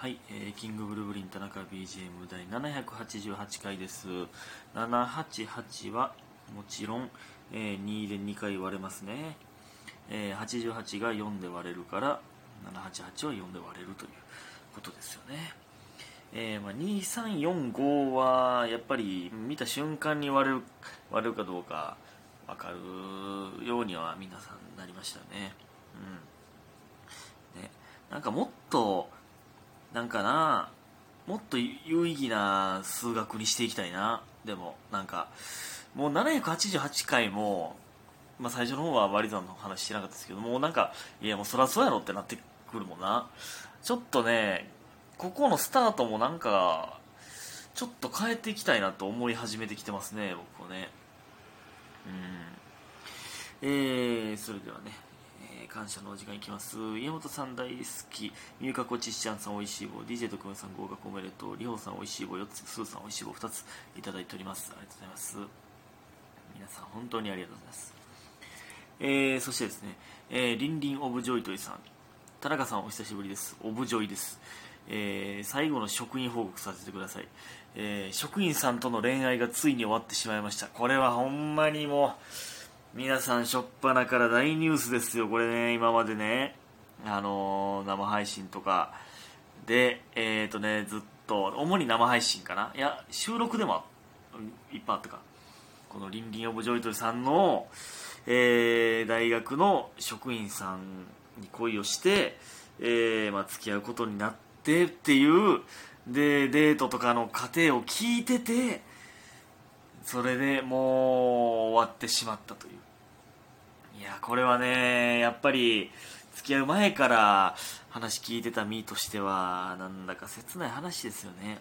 はい、えーキングブルーブリン田中 BGM 第788回です。788はもちろん、えー2で2回割れますね、えー88が4で割れるから788は4で割れるということですよね。えーまあ、2345はやっぱり見た瞬間に割れる割れるかどうか分かるようには皆さんなりましたね。うん。ねなんかもっとなんかなもっと有意義な数学にしていきたいな。でもなんかもう788回も、まあ、最初の方は割り算の話してなかったですけどもうなんかいやもうそりゃそうやろってなってくるもんな。ちょっとねここのスタートもなんかちょっと変えていきたいなと思い始めてきてますね僕はね。うん。えー、それではね、えー感謝のお時間いきます。家元さん大好き。みゆかこちっちゃんさんおいしい棒。DJ とくんさん合格おめでとう。りほさんおいしい棒4つ。スーさんおいしい棒2つ。いただいております。ありがとうございます。皆さん本当にありがとうございます。えー、そしてですね、えー、リンリンオブジョイトイさん。田中さんお久しぶりです。オブジョイです、えー最後の職員報告させてください、えー職員さんとの恋愛がついに終わってしまいました。これはほんまにもう皆さん初っ端から大ニュースですよこれね今までね。あのー生配信とか。でえっ、とねずっと主に生配信かな。いや収録でもいっぱいあったか。このリンリンオブジョイトイさんの、えー大学の職員さんに恋をして、えーまあ、付き合うことになってっていうでデートとかの過程を聞いててそれでもう終わってしまったとこれはねやっぱり付き合う前から話聞いてた身としてはなんだか切ない話ですよね。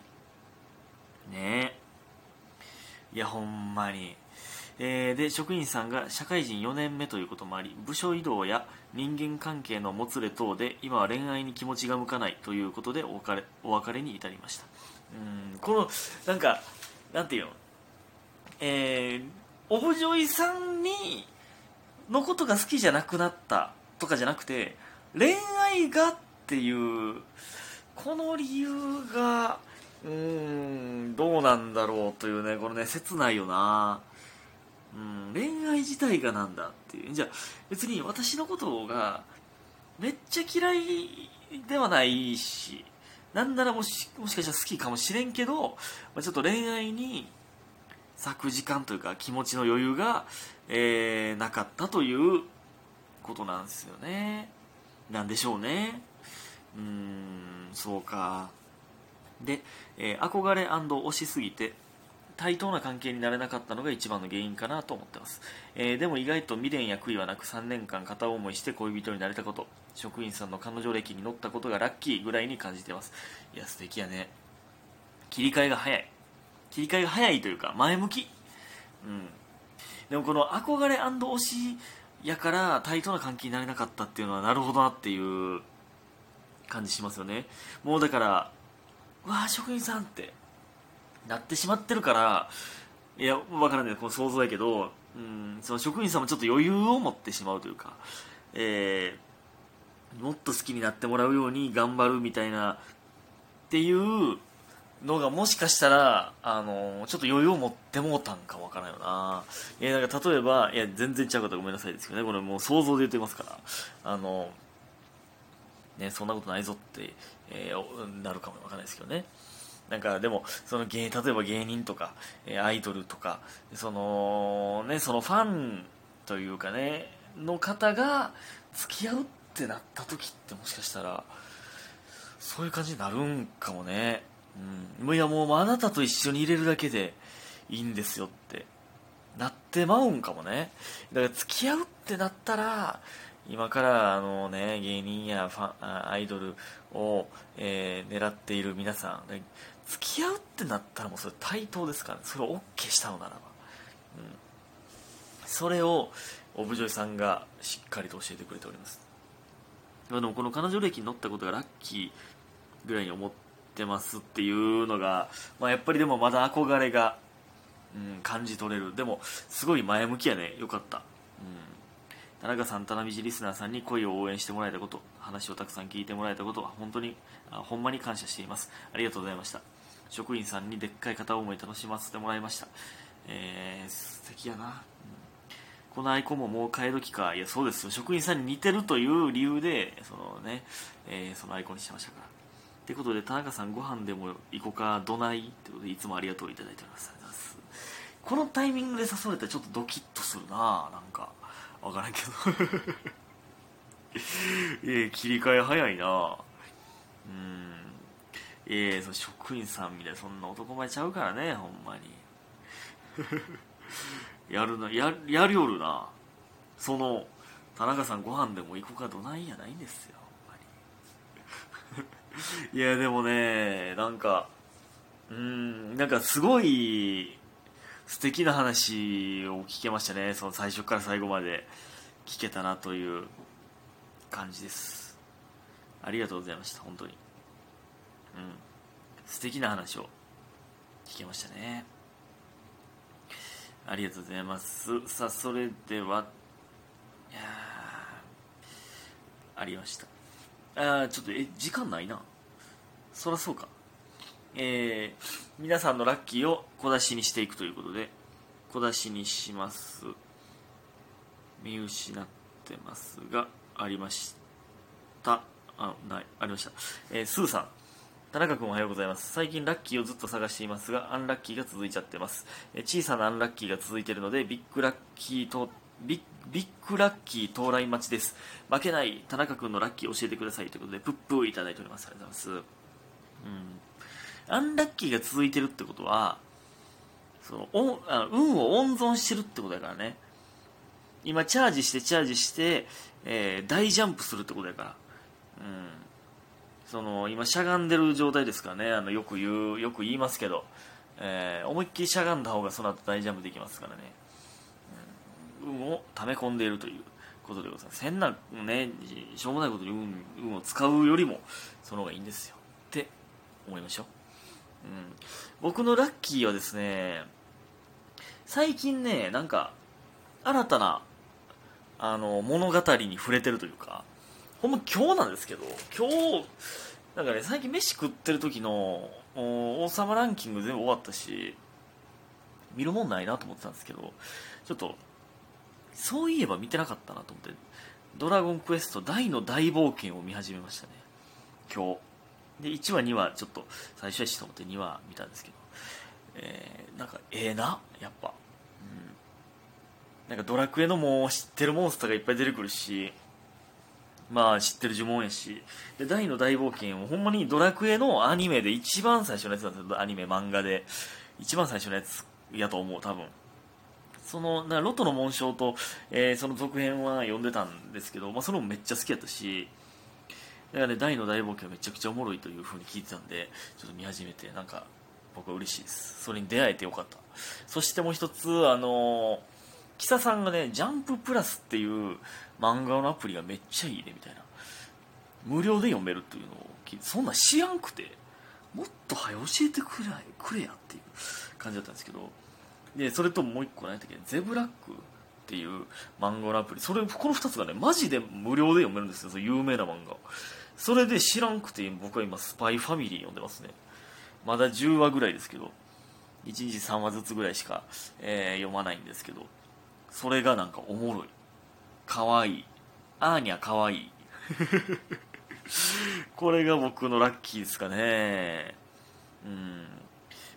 ね。えいやほんまに。えーで職員さんが社会人4年目ということもあり部署移動や人間関係のもつれ等で今は恋愛に気持ちが向かないということでお別れお別れに至りました。うんこのなんかなんていうの？えーオブジョイさんにのことが好きじゃなくなったとかじゃなくて恋愛がっていうこの理由がうーんどうなんだろうというねこのね切ないよな。うん恋愛自体がなんだっていう。じゃあ別に私のことがめっちゃ嫌いではないしなんならもしもしかしたら好きかもしれんけど、まあ、ちょっと恋愛に咲く時間というか気持ちの余裕が、えーなかったということなんですよね。なんでしょうね。うーんそうか。で、えー憧れ推しすぎて対等な関係になれなかったのが一番の原因かなと思ってます、えーでも意外と未練や悔いはなく3年間片思いして恋人になれたこと。職員さんの彼女歴に乗ったことがラッキーぐらいに感じてます。いや素敵やね。切り替えが早い。切り替えが早いというか前向き。うん。でもこの憧れ推しやから対等な関係になれなかったっていうのはなるほどなっていう感じしますよね。もうだからわあ職員さんってなってしまってるからいや分からないこの想像やけど、うん、その職員さんもちょっと余裕を持ってしまうというか、えーもっと好きになってもらうように頑張るみたいなっていうのがもしかしたら、あのちょっと余裕を持ってもうたんかわからんよな。いや、なんか例えば、いや、全然ちゃうかったらごめんなさいですけどね、これもう想像で言ってますから、あのね、そんなことないぞって、えーなるかもわからないですけどね。なんかでもその芸例えば芸人とか、えアイドルとかそのねそのファンというかねの方が付き合うってなった時ってもしかしたらそういう感じになるんかもねうん。いやもうあなたと一緒に入れるだけでいいんですよってなってまうんかもね。だから付き合うってなったら今からあのね芸人やファンアイドルを、えー狙っている皆さん付き合うってなったらもうそれ対等ですから、ね、それを OK したのならば、うん、それをオブジョイさんがしっかりと教えてくれております。でもこの彼女歴に乗ったことがラッキーぐらいに思ってますっていうのが、まあ、やっぱりでもまだ憧れが、うん、感じ取れるでもすごい前向きやねよかった、うん、田中さん、田辺リスナーさんに恋を応援してもらえたこと、話をたくさん聞いてもらえたことは本当に、あほんまに感謝しています。ありがとうございました。職員さんにでっかい片思い楽しませてもらいました。えー、素敵やな。うん、このアイコンももう変え時か。いや、そうですよ。職員さんに似てるという理由で、そのね、えー、そのアイコンにしましたから。ということで、田中さんご飯でも行こか、どないってことで、いつもありがとういただいております。このタイミングで誘われたらちょっとドキッとするななんか。分からんけど。ええ切り替え早いなうん。ええそ職員さんみたいなそんな男前ちゃうからねほんまに。やるなややりおるな。その田中さんご飯でも行こうかどないやないんですよ。いやでもねなんかうんなんかすごい素敵な話を聞けましたね。その最初から最後まで聞けたなという感じです。ありがとうございました本当に。うん。素敵な話を聞けましたね。ありがとうございます。さあそれではいやありました。あちょっとえ時間ないな。そらそうか。えー、皆さんのラッキーを小出しにしていくということで小出しにします。見失ってますがありました。あないありました、えー、スーさん。田中君おはようございます。最近ラッキーをずっと探していますがアンラッキーが続いちゃってます、え、小さなアンラッキーが続いているのでビッグラッキーとビッビッグラッキー到来待ちです。負けない田中君のラッキー教えてくださいということでプップーいただいております。ありがとうございます。うん。アンラッキーが続いてるってことはそのおあ運を温存してるってことだからね。今チャージしてチャージして、えー、大ジャンプするってことだから、うん、その今しゃがんでる状態ですからね。あのよく言うよく言いますけど、えー、思いっきりしゃがんだ方がその後大ジャンプできますからね、うん、運を溜め込んでいるということでございます。変なねしょうもないことに運運を使うよりもその方がいいんですよ。って思いましょう。うん、僕のラッキーはですね最近ねなんか新たなあの物語に触れてるというかほんま今日なんですけど今日なんかね最近飯食ってる時の王様ランキング全部終わったし見るもんないなと思ってたんですけどちょっとそういえば見てなかったなと思って「ドラゴンクエスト大の大冒険」を見始めましたね。今日。で1話2話ちょっと最初やしと思って2話見たんですけど、えー、なんかええな？やっぱ、うん、なんかドラクエのもう知ってるモンスターがいっぱい出てくるしまあ知ってる呪文やし。で大の大冒険をほんまにドラクエのアニメで一番最初のやつなんですよ。アニメ漫画で。一番最初のやつやと思う多分。そのなロトの紋章と、えー、その続編は読んでたんですけど、まあ、それもめっちゃ好きやったしだからね、大の大冒険はめちゃくちゃおもろいというふうに聞いてたんで、ちょっと見始めて、なんか、僕は嬉しいです。それに出会えてよかった。そしてもう一つ、あのキサさんがね、ジャンププラスっていう漫画のアプリがめっちゃいいね、みたいな。無料で読めるっていうのを聞いて、そんなん知らんくて、もっと早教えてくれくれやっていう感じだったんですけど、で、それともう一個何やったっけ、ゼブラックっていう漫画のアプリ、それ、この二つがね、マジで無料で読めるんですよ、そ有名な漫画。それで知らんくて僕は今スパイファミリー読んでますね。まだ10話ぐらいですけど1日3話ずつぐらいしか、えー、読まないんですけどそれがなんかおもろい。かわい。いアーニャかわいい。これが僕のラッキーですかね。うん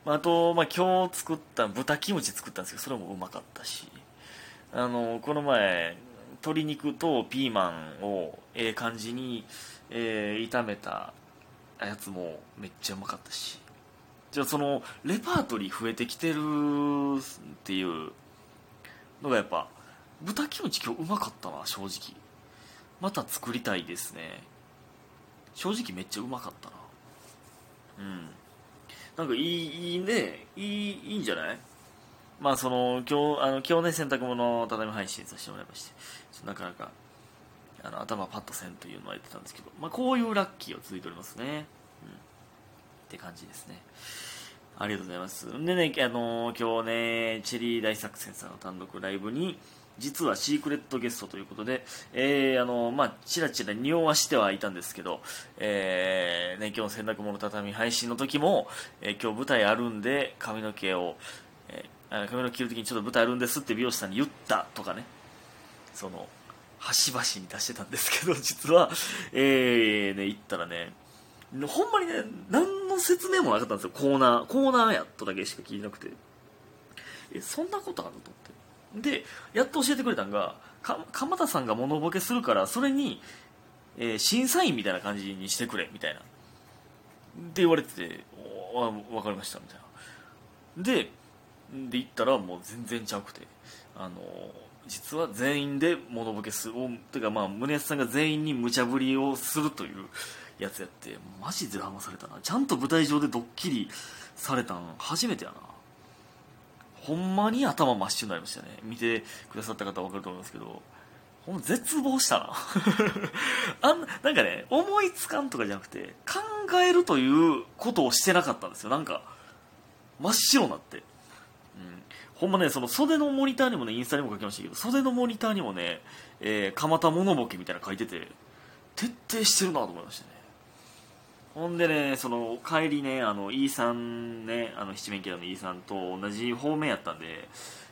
まあと、まあ、今日作った豚キムチ作ったんですけどそれもうまかったし。あのこの前鶏肉とピーマンをええ感じにえー、炒めたやつもめっちゃうまかったし。じゃあそのレパートリー増えてきてるっていうのがやっぱ豚キムチ今日うまかったな正直。また作りたいですね。正直めっちゃうまかったな。うん。なんかいいいいね。いいいいんじゃない？まあその今日あの今日ね洗濯物畳み配信させてもらいまして。なかなかあの頭パッとせんというのは言ってたんですけど、まあ、こういうラッキーが続いておりますね、うん、って感じですね。ありがとうございます。でね、あの、今日ねチェリー大作戦さんの単独ライブに、実はシークレットゲストということで、えー、あの、まあ、ちらちら匂わしてはいたんですけど、えー、ね、今日の洗濯物畳配信の時も、えー、今日舞台あるんで、髪の毛を、えー、髪の毛切る時にちょっと舞台あるんですって美容師さんに言ったとかね、その、端々に出してたんですけど、実は、えー、ね、行ったらね、ほんまにね、何の説明もなかったんですよ、コーナー。コーナーやとだけしか聞いてなくて。え、そんなことあると思って。でやっと教えてくれたんが鎌田さんが物ボケするからそれに、えー、審査員みたいな感じにしてくれみたいな。って言われてて「分かりました」みたいな。でで行ったらもう全然ちゃうくてあの実は全員で物ボケするていうかまあ宗安さんが全員に無茶ぶりをするというやつやってマジで騙されたな。ちゃんと舞台上でドッキリされたん初めてやな。ほんまに頭真っ白になりましたね。見てくださった方は分かると思いますけど。ほん絶望したな。あんなんかね思いつかんとかじゃなくて考えるということをしてなかったんですよ。なんか真っ白になって、うん、ほんまねその袖のモニターにもねインスタにも書きましたけど袖のモニターにもね、えー、蒲田物ボケみたいなの書いてて徹底してるなと思いましたね。ほんでね、その帰りね、あの、イーさんね、あの、七面キャラのイーさんと同じ方面やったんで、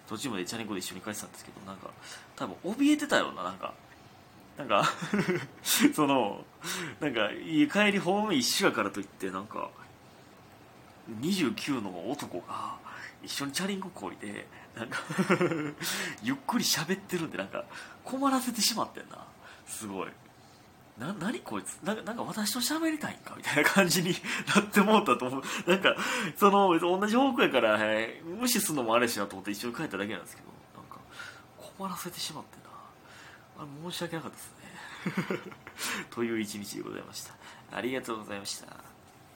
途中までチャリンコで一緒に帰ってたんですけど、なんか、多分怯えてたよな、なんか。なんか その、なんか、帰り方面一緒やからといって、なんか、29の男が一緒にチャリンコこいで、なんか ゆっくり喋ってるんで、なんか、困らせてしまってんな。すごい。な何こいつ？ななんか私と喋りたいんか？みたいな感じに なってもうたと思う。なんかその同じ方向やから、はい、無視するのもあれしなと思って一緒に帰っただけなんですけど。なんか困らせてしまってな。あ申し訳なかったですね。という一日でございました。ありがとうございました。